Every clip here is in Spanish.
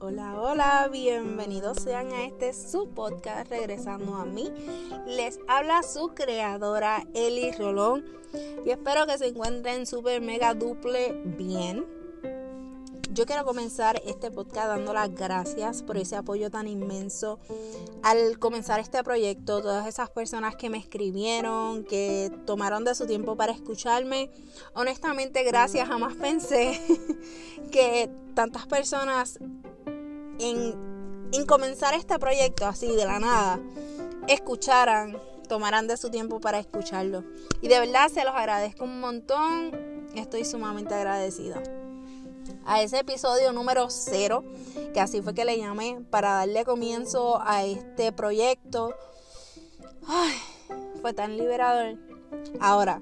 Hola, hola, bienvenidos sean a este su podcast regresando a mí. Les habla su creadora Eli Rolón y espero que se encuentren súper mega duple bien. Yo quiero comenzar este podcast dando las gracias por ese apoyo tan inmenso al comenzar este proyecto. Todas esas personas que me escribieron, que tomaron de su tiempo para escucharme. Honestamente, gracias. Jamás pensé que tantas personas en, en comenzar este proyecto así de la nada escucharan, tomaran de su tiempo para escucharlo. Y de verdad se los agradezco un montón. Estoy sumamente agradecida a ese episodio número cero, que así fue que le llamé, para darle comienzo a este proyecto. Fue tan liberador. Ahora,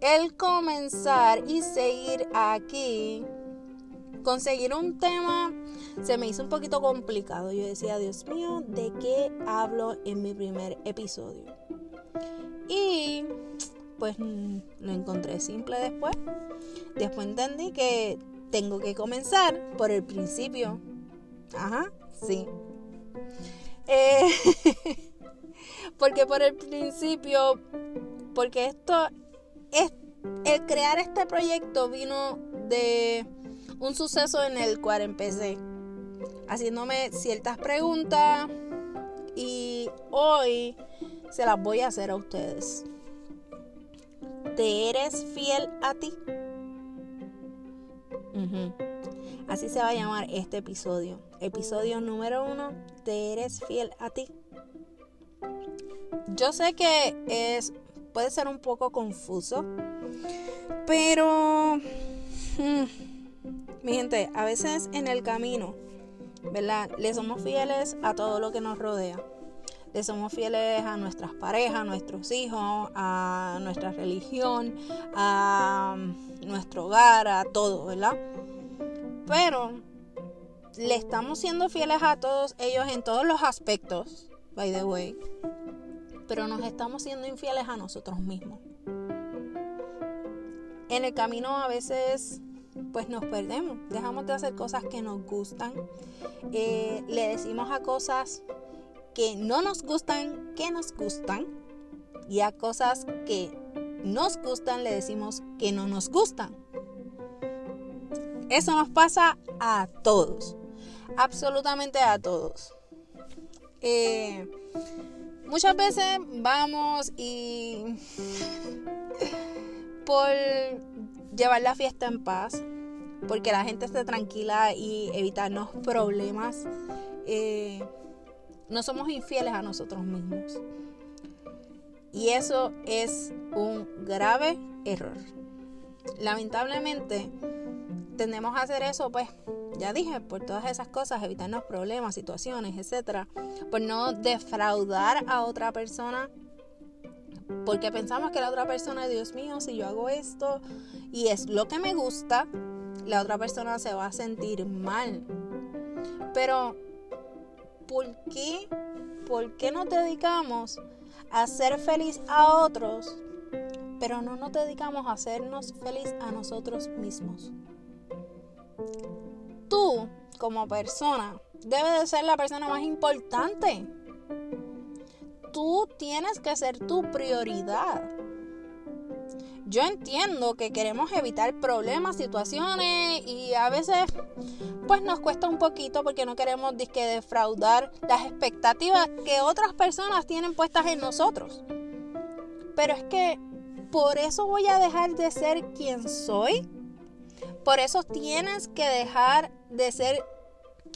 el comenzar y seguir aquí, conseguir un tema, se me hizo un poquito complicado. Yo decía, Dios mío, ¿de qué hablo en mi primer episodio? Y pues lo encontré simple después. Después entendí que tengo que comenzar por el principio. Ajá, sí. Eh, porque por el principio, porque esto es, el crear este proyecto vino de un suceso en el cual empecé haciéndome ciertas preguntas y hoy se las voy a hacer a ustedes. ¿Te eres fiel a ti? Así se va a llamar este episodio. Episodio número uno, ¿te eres fiel a ti? Yo sé que es, puede ser un poco confuso, pero, mm, mi gente, a veces en el camino, ¿verdad? Le somos fieles a todo lo que nos rodea. Somos fieles a nuestras parejas, a nuestros hijos, a nuestra religión, a nuestro hogar, a todo, ¿verdad? Pero le estamos siendo fieles a todos ellos en todos los aspectos, by the way. Pero nos estamos siendo infieles a nosotros mismos. En el camino a veces pues nos perdemos, dejamos de hacer cosas que nos gustan, eh, le decimos a cosas que no nos gustan, que nos gustan, y a cosas que nos gustan le decimos que no nos gustan. Eso nos pasa a todos, absolutamente a todos. Eh, muchas veces vamos y por llevar la fiesta en paz, porque la gente esté tranquila y evitarnos problemas, eh, no somos infieles a nosotros mismos. Y eso es un grave error. Lamentablemente, tendemos a hacer eso, pues, ya dije, por todas esas cosas, evitarnos problemas, situaciones, etcétera, por no defraudar a otra persona, porque pensamos que la otra persona, Dios mío, si yo hago esto y es lo que me gusta, la otra persona se va a sentir mal. Pero, ¿por qué? ¿Por qué nos dedicamos a ser feliz a otros, pero no nos dedicamos a hacernos feliz a nosotros mismos. Tú, como persona, debes de ser la persona más importante. Tú tienes que ser tu prioridad. Yo entiendo que queremos evitar problemas, situaciones y a veces pues nos cuesta un poquito porque no queremos disque defraudar las expectativas que otras personas tienen puestas en nosotros. Pero es que por eso voy a dejar de ser quien soy. Por eso tienes que dejar de ser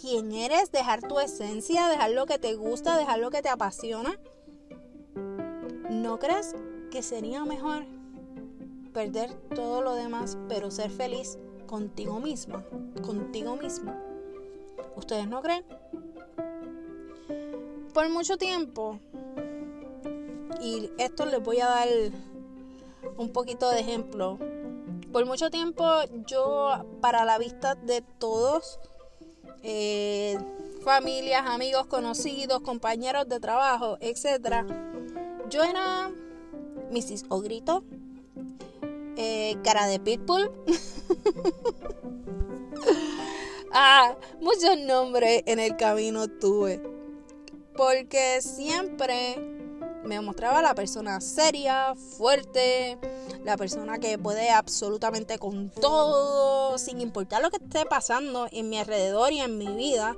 quien eres, dejar tu esencia, dejar lo que te gusta, dejar lo que te apasiona. ¿No crees que sería mejor perder todo lo demás, pero ser feliz contigo misma, contigo mismo. ¿Ustedes no creen? Por mucho tiempo, y esto les voy a dar un poquito de ejemplo. Por mucho tiempo yo, para la vista de todos, eh, familias, amigos, conocidos, compañeros de trabajo, etc., yo era Mrs. Ogrito, eh, cara de pitbull. Ah, muchos nombres en el camino tuve. Porque siempre me mostraba la persona seria, fuerte, la persona que puede absolutamente con todo, sin importar lo que esté pasando en mi alrededor y en mi vida.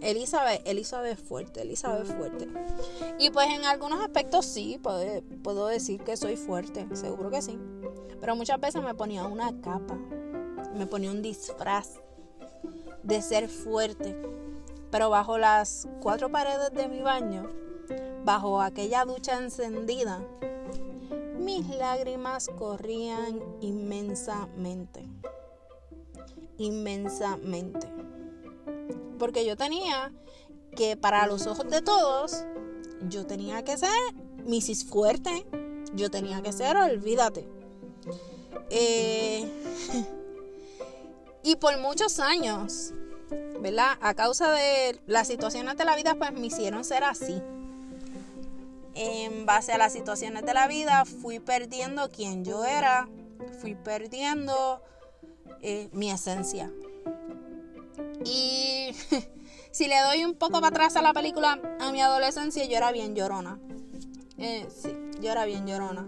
Elizabeth, Elizabeth fuerte, Elizabeth fuerte. Y pues en algunos aspectos sí, puedo, puedo decir que soy fuerte, seguro que sí. Pero muchas veces me ponía una capa, me ponía un disfraz de ser fuerte. Pero bajo las cuatro paredes de mi baño, bajo aquella ducha encendida, mis lágrimas corrían inmensamente. Inmensamente. Porque yo tenía que para los ojos de todos, yo tenía que ser Mrs. Fuerte. Yo tenía que ser, olvídate. Eh, y por muchos años, ¿verdad? A causa de las situaciones de la vida, pues me hicieron ser así. En base a las situaciones de la vida, fui perdiendo quien yo era, fui perdiendo eh, mi esencia. Y si le doy un poco para atrás a la película, a mi adolescencia yo era bien llorona. Eh, sí, yo era bien llorona.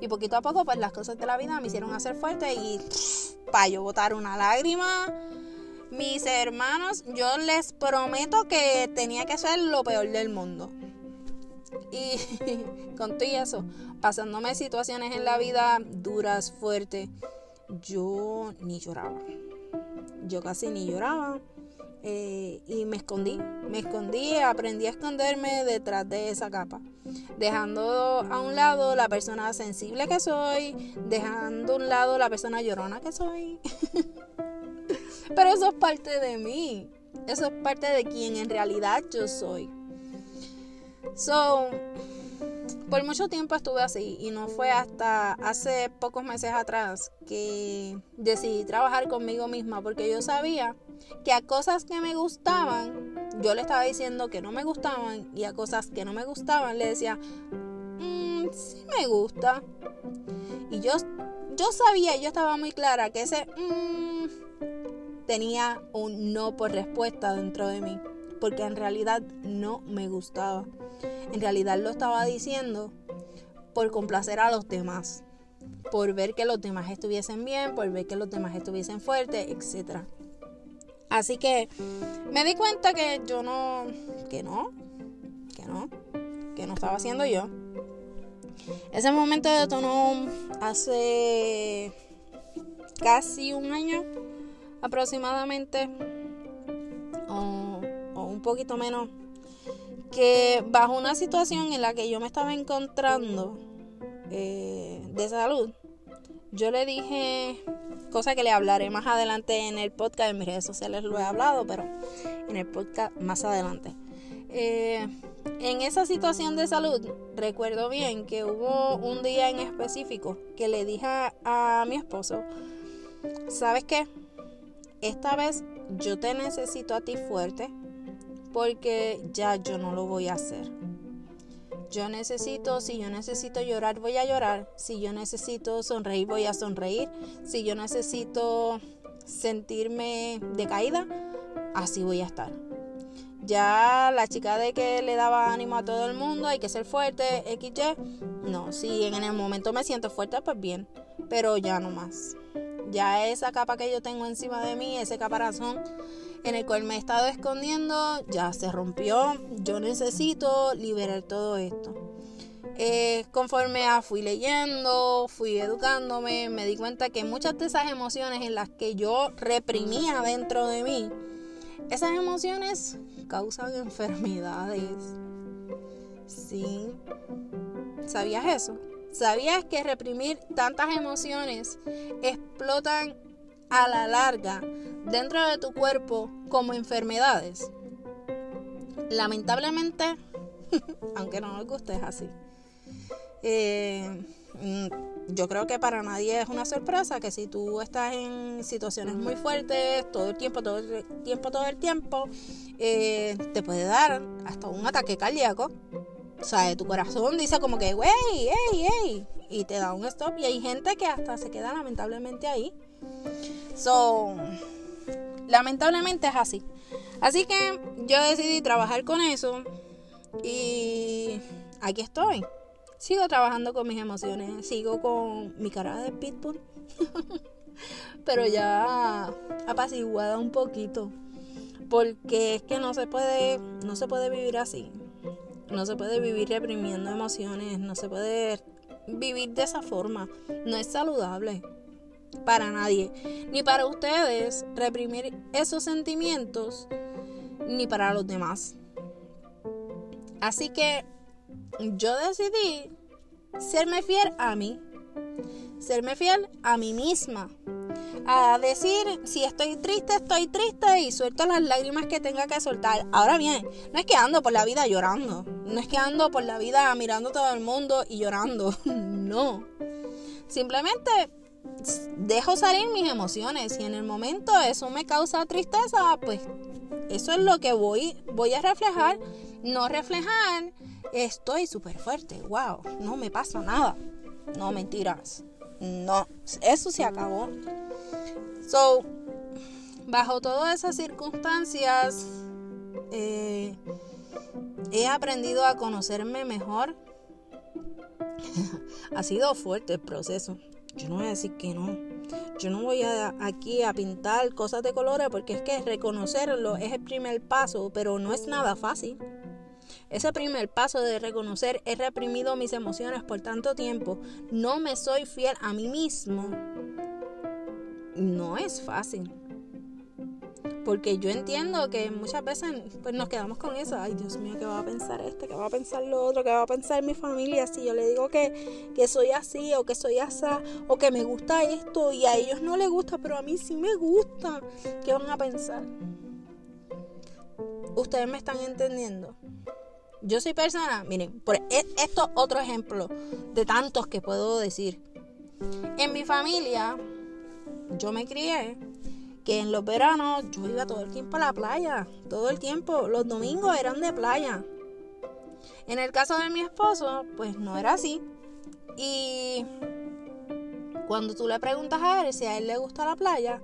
Y poquito a poco, pues las cosas de la vida me hicieron hacer fuerte y para yo botar una lágrima. Mis hermanos, yo les prometo que tenía que ser lo peor del mundo. Y con todo eso, pasándome situaciones en la vida duras, fuertes, yo ni lloraba yo casi ni lloraba. Eh, y me escondí, me escondí, aprendí a esconderme detrás de esa capa, dejando a un lado la persona sensible que soy, dejando a un lado la persona llorona que soy. Pero eso es parte de mí, eso es parte de quien en realidad yo soy. So, por mucho tiempo estuve así y no fue hasta hace pocos meses atrás que decidí trabajar conmigo misma porque yo sabía que a cosas que me gustaban yo le estaba diciendo que no me gustaban y a cosas que no me gustaban le decía mmm, sí me gusta y yo yo sabía yo estaba muy clara que ese mmm, tenía un no por respuesta dentro de mí porque en realidad no me gustaba. En realidad lo estaba diciendo por complacer a los demás, por ver que los demás estuviesen bien, por ver que los demás estuviesen fuertes, etc. Así que me di cuenta que yo no, que no, que no, que no estaba haciendo yo. Ese momento detonó hace casi un año aproximadamente poquito menos, que bajo una situación en la que yo me estaba encontrando eh, de salud, yo le dije, cosa que le hablaré más adelante en el podcast, en mis redes sociales lo he hablado, pero en el podcast más adelante. Eh, en esa situación de salud, recuerdo bien que hubo un día en específico que le dije a mi esposo, ¿sabes qué? Esta vez yo te necesito a ti fuerte, porque ya yo no lo voy a hacer. Yo necesito, si yo necesito llorar, voy a llorar. Si yo necesito sonreír, voy a sonreír. Si yo necesito sentirme decaída, así voy a estar. Ya la chica de que le daba ánimo a todo el mundo, hay que ser fuerte, XY. No, si en el momento me siento fuerte, pues bien. Pero ya no más. Ya esa capa que yo tengo encima de mí, ese caparazón, en el cual me he estado escondiendo ya se rompió. Yo necesito liberar todo esto. Eh, conforme fui leyendo, fui educándome, me di cuenta que muchas de esas emociones en las que yo reprimía dentro de mí, esas emociones causan enfermedades. Sí. ¿Sabías eso? ¿Sabías que reprimir tantas emociones explotan a la larga dentro de tu cuerpo como enfermedades. Lamentablemente, aunque no nos guste, es así. Eh, mm, yo creo que para nadie es una sorpresa que si tú estás en situaciones muy fuertes todo el tiempo, todo el tiempo, todo el tiempo, eh, te puede dar hasta un ataque cardíaco. O sea, tu corazón dice como que, wey, hey, hey, y te da un stop. Y hay gente que hasta se queda lamentablemente ahí. So, lamentablemente es así. Así que yo decidí trabajar con eso y aquí estoy. Sigo trabajando con mis emociones, sigo con mi cara de pitbull, pero ya apaciguada un poquito, porque es que no se puede, no se puede vivir así. No se puede vivir reprimiendo emociones, no se puede vivir de esa forma. No es saludable para nadie, ni para ustedes reprimir esos sentimientos, ni para los demás. Así que yo decidí serme fiel a mí, serme fiel a mí misma, a decir si estoy triste, estoy triste y suelto las lágrimas que tenga que soltar. Ahora bien, no es que ando por la vida llorando, no es que ando por la vida mirando todo el mundo y llorando, no. Simplemente dejo salir mis emociones y en el momento eso me causa tristeza, pues eso es lo que voy, voy a reflejar, no reflejar estoy súper fuerte, wow, no me pasa nada. No, mentiras. No, eso se acabó. So, bajo todas esas circunstancias, eh, he aprendido a conocerme mejor. ha sido fuerte el proceso. Yo no voy a decir que no. Yo no voy a, aquí a pintar cosas de colores porque es que reconocerlo es el primer paso, pero no es nada fácil. Ese primer paso de reconocer he reprimido mis emociones por tanto tiempo, no me soy fiel a mí mismo, no es fácil. Porque yo entiendo que muchas veces pues nos quedamos con eso. Ay, Dios mío, ¿qué va a pensar este? ¿Qué va a pensar lo otro? ¿Qué va a pensar mi familia? Si yo le digo que, que soy así o que soy asa o que me gusta esto y a ellos no les gusta, pero a mí sí me gusta. ¿Qué van a pensar? ¿Ustedes me están entendiendo? Yo soy persona, miren, por e, esto otro ejemplo de tantos que puedo decir. En mi familia, yo me crié que en los veranos yo iba todo el tiempo a la playa, todo el tiempo, los domingos eran de playa. En el caso de mi esposo, pues no era así. Y cuando tú le preguntas a él si a él le gusta la playa,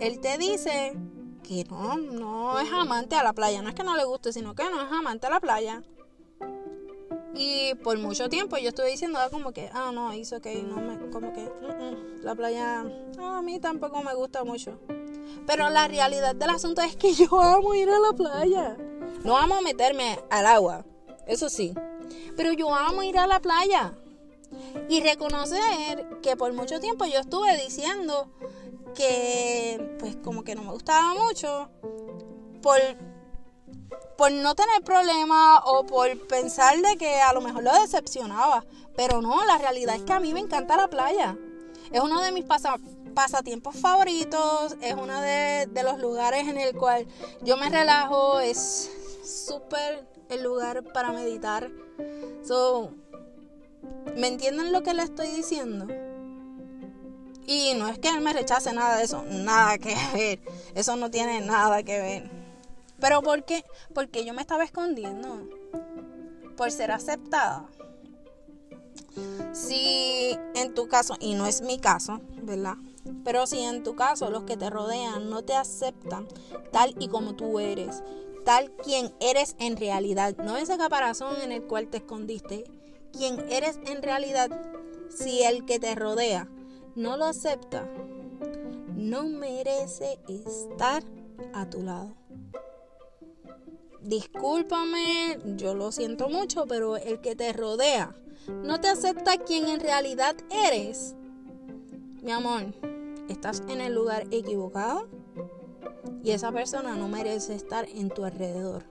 él te dice que no, no es amante a la playa. No es que no le guste, sino que no es amante a la playa. Y por mucho tiempo yo estuve diciendo ah, como que, ah, no, hizo que no me, como que, la playa, a mí tampoco me gusta mucho. Pero la realidad del asunto es que yo amo ir a la playa. No amo meterme al agua, eso sí. Pero yo amo ir a la playa. Y reconocer que por mucho tiempo yo estuve diciendo que pues como que no me gustaba mucho por, por no tener problemas o por pensar de que a lo mejor lo decepcionaba. Pero no, la realidad es que a mí me encanta la playa. Es uno de mis pasatiempos favoritos, es uno de, los lugares en el cual yo me relajo, es súper el lugar para meditar. ¿Me entienden lo que le estoy diciendo? Y no es que él me rechace nada de eso, nada que ver. Eso no tiene nada que ver. Pero ¿por qué? Porque yo me estaba escondiendo. Por ser aceptada. Si en tu caso, y no es mi caso, ¿verdad? Pero si en tu caso los que te rodean no te aceptan tal y como tú eres, tal quien eres en realidad, no ese caparazón en el cual te escondiste, quien eres en realidad, si el que te rodea no lo acepta, no merece estar a tu lado. Discúlpame, yo lo siento mucho, pero el que te rodea no te acepta quien en realidad eres. Mi amor, estás en el lugar equivocado y esa persona no merece estar en tu alrededor.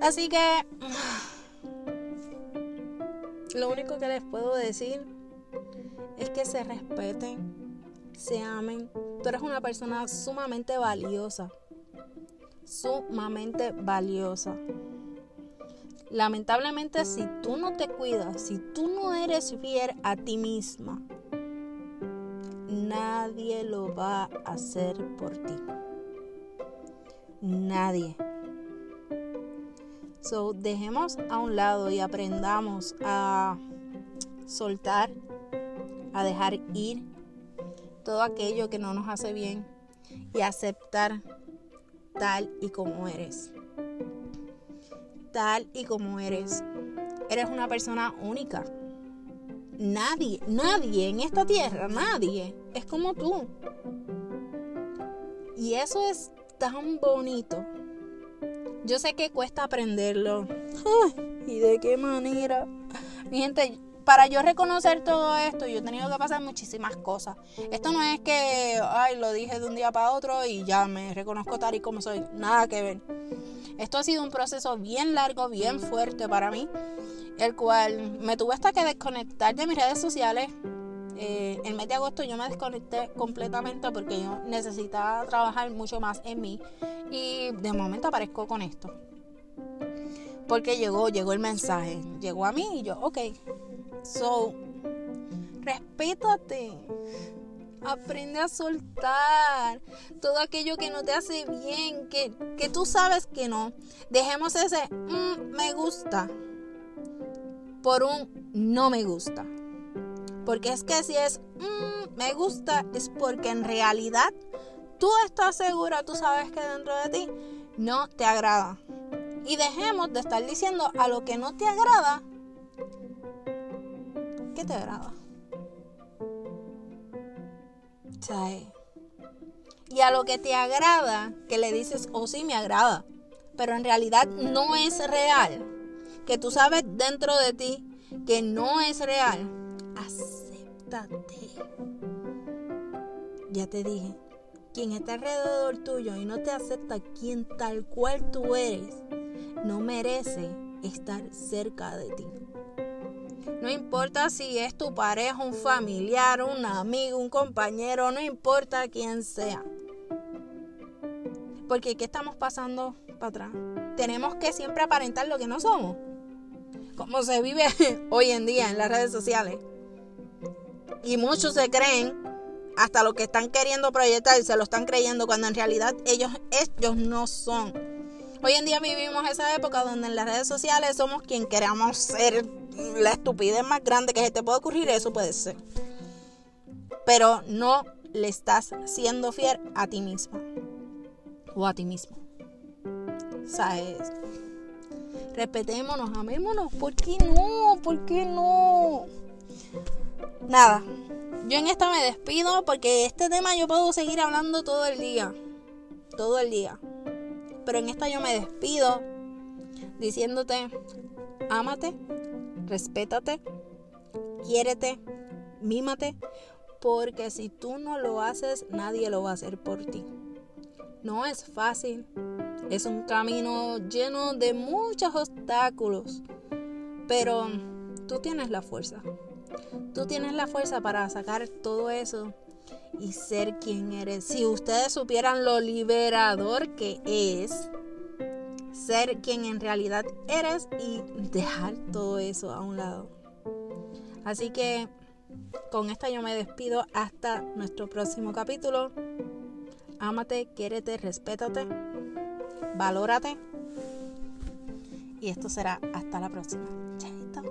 Así que lo único que les puedo decir es que se respeten, se amen. Tú eres una persona sumamente valiosa, sumamente valiosa. Lamentablemente si tú no te cuidas, si tú no eres fiel a ti misma, nadie lo va a hacer por ti. Nadie. So, dejemos a un lado y aprendamos a soltar, a dejar ir todo aquello que no nos hace bien. y aceptar tal y como eres. Tal y como eres. Eres una persona única. Nadie, nadie en esta tierra, nadie es como tú. Y eso es tan bonito. Yo sé que cuesta aprenderlo. ¿Y de qué manera? Mi gente, para yo reconocer todo esto, yo he tenido que pasar muchísimas cosas. Esto no es que, ay, lo dije de un día para otro y ya me reconozco tal y como soy. Nada que ver. Esto ha sido un proceso bien largo, bien fuerte para mí, el cual me tuve hasta que desconectar de mis redes sociales. Eh, el mes de agosto yo me desconecté completamente porque yo necesitaba trabajar mucho más en mí y de momento aparezco con esto. Porque llegó, llegó el mensaje, llegó a mí y yo, ok, So, respétate. Aprende a soltar todo aquello que no te hace bien, que, que tú sabes que no. Dejemos ese mm, me gusta por un no me gusta. Porque es que si es mm, me gusta es porque en realidad tú estás segura, tú sabes que dentro de ti no te agrada. Y dejemos de estar diciendo a lo que no te agrada ¿Qué te agrada? Y a lo que te agrada, que le dices, oh sí, me agrada, pero en realidad no es real, que tú sabes dentro de ti que no es real, acéptate. Ya te dije, quien está alrededor tuyo y no te acepta quien tal cual tú eres, no merece estar cerca de ti. No importa si es tu pareja, un familiar, un amigo, un compañero, no importa quién sea. Porque ¿qué estamos pasando para atrás? Tenemos que siempre aparentar lo que no somos. Como se vive hoy en día en las redes sociales. Y muchos se creen, hasta lo que están queriendo proyectar, se lo están creyendo cuando en realidad ellos, ellos no son. Hoy en día vivimos esa época donde en las redes sociales somos quien queramos ser la estupidez más grande que se te puede ocurrir, eso puede ser. Pero no le estás siendo fiel a ti misma o a ti mismo. ¿Sabes? Respetémonos, amémonos. ¿Por qué no? ¿Por qué no? Nada. Yo en esta me despido porque este tema yo puedo seguir hablando todo el día. Todo el día. Pero en esta yo me despido diciéndote, ámate, respétate, quiérete, mímate, porque si tú no lo haces, nadie lo va a hacer por ti. No es fácil, es un camino lleno de muchos obstáculos, pero tú tienes la fuerza. Tú tienes la fuerza para sacar todo eso y ser quien eres. Si ustedes supieran lo liberador que es, ser quien en realidad eres y dejar todo eso a un lado. Así que con esta yo me despido hasta nuestro próximo capítulo. Ámate, quiérete, respétate, valórate. Y esto será hasta la próxima. Chaito.